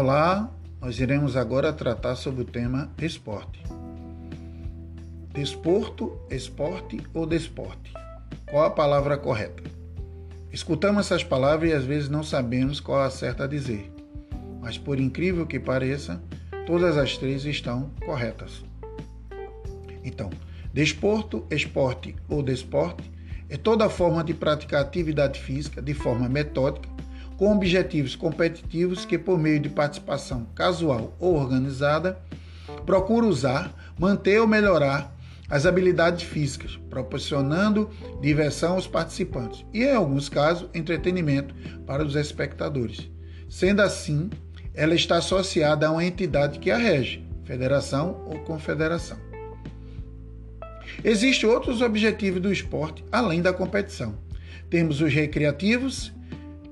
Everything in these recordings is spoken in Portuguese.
Olá, nós iremos agora tratar sobre o tema esporte. Desporto, esporte ou desporte? Qual a palavra correta? Escutamos essas palavras e às vezes não sabemos qual a certa a dizer. Mas por incrível que pareça, todas as três estão corretas. Então, desporto, esporte ou desporte é toda forma de praticar atividade física de forma metódica com objetivos competitivos que, por meio de participação casual ou organizada, procura usar, manter ou melhorar as habilidades físicas, proporcionando diversão aos participantes e, em alguns casos, entretenimento para os espectadores. Sendo assim, ela está associada a uma entidade que a rege, federação ou confederação. Existem outros objetivos do esporte além da competição. Temos os recreativos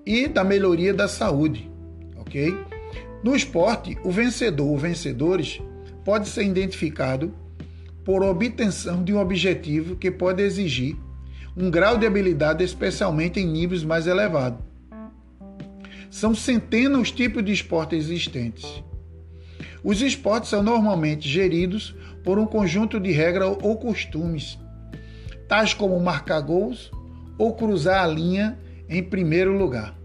e da melhoria da saúde, ok? No esporte, o vencedor ou vencedores pode ser identificado por obtenção de um objetivo que pode exigir um grau de habilidade especialmente em níveis mais elevados. São centenas os tipos de esportes existentes. Os esportes são normalmente geridos por um conjunto de regras ou costumes, tais como marcar gols ou cruzar a linha em primeiro lugar.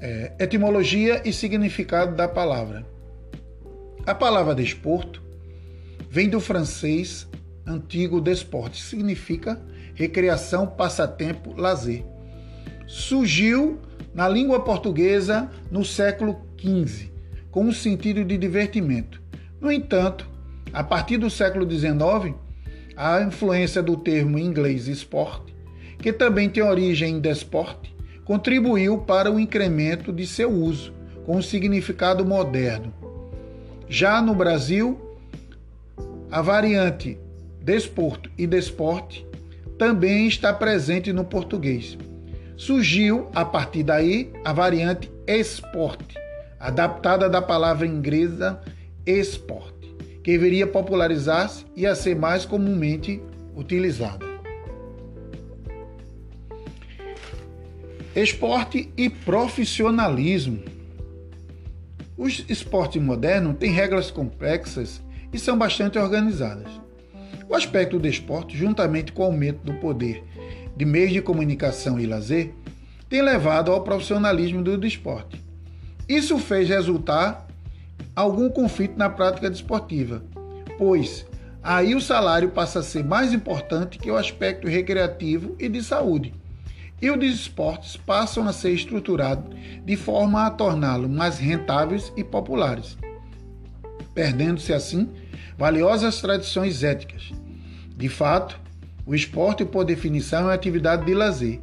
É, etimologia e significado da palavra. A palavra desporto vem do francês antigo desporte, significa recreação, passatempo, lazer. Surgiu na língua portuguesa no século XV, com o sentido de divertimento. No entanto, a partir do século XIX, a influência do termo inglês esporte, que também tem origem em desporte, contribuiu para o incremento de seu uso, com um significado moderno. Já no Brasil, a variante desporto e desporte também está presente no português. Surgiu, a partir daí, a variante esporte, adaptada da palavra inglesa esporte que viria popularizar-se e a ser mais comumente utilizada. Esporte e profissionalismo. Os esportes modernos têm regras complexas e são bastante organizadas. O aspecto do esporte, juntamente com o aumento do poder de meios de comunicação e lazer, tem levado ao profissionalismo do esporte. Isso fez resultar algum conflito na prática desportiva, pois aí o salário passa a ser mais importante que o aspecto recreativo e de saúde. E os esportes passam a ser estruturados de forma a torná-los mais rentáveis e populares, perdendo-se assim valiosas tradições éticas. De fato, o esporte, por definição, é uma atividade de lazer,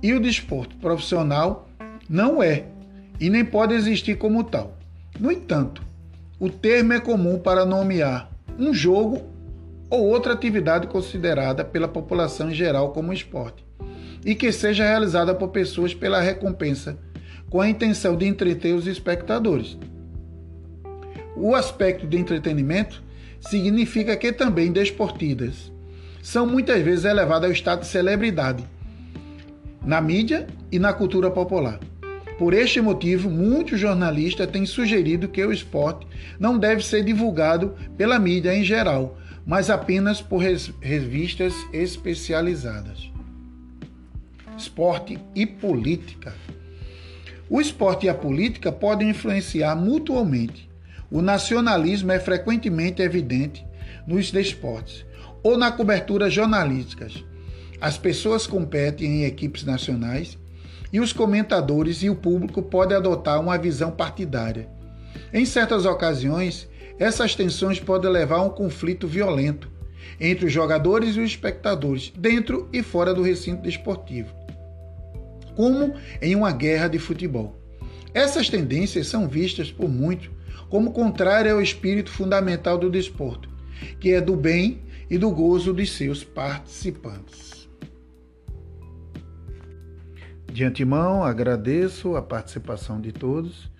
e o desporto profissional não é e nem pode existir como tal. No entanto, o termo é comum para nomear um jogo ou outra atividade considerada pela população em geral como esporte e que seja realizada por pessoas pela recompensa, com a intenção de entreter os espectadores. O aspecto de entretenimento significa que também desportidas são muitas vezes elevadas ao estado de celebridade na mídia e na cultura popular. Por este motivo, muitos jornalistas têm sugerido que o esporte não deve ser divulgado pela mídia em geral, mas apenas por revistas especializadas. Esporte e política. O esporte e a política podem influenciar mutuamente. O nacionalismo é frequentemente evidente nos esportes ou na cobertura jornalística. As pessoas competem em equipes nacionais e os comentadores e o público podem adotar uma visão partidária. Em certas ocasiões, essas tensões podem levar a um conflito violento entre os jogadores e os espectadores, dentro e fora do recinto desportivo, como em uma guerra de futebol. Essas tendências são vistas por muitos como contrárias ao espírito fundamental do desporto, que é do bem e do gozo de seus participantes. De antemão, agradeço a participação de todos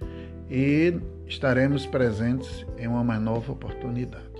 e estaremos presentes em uma mais nova oportunidade.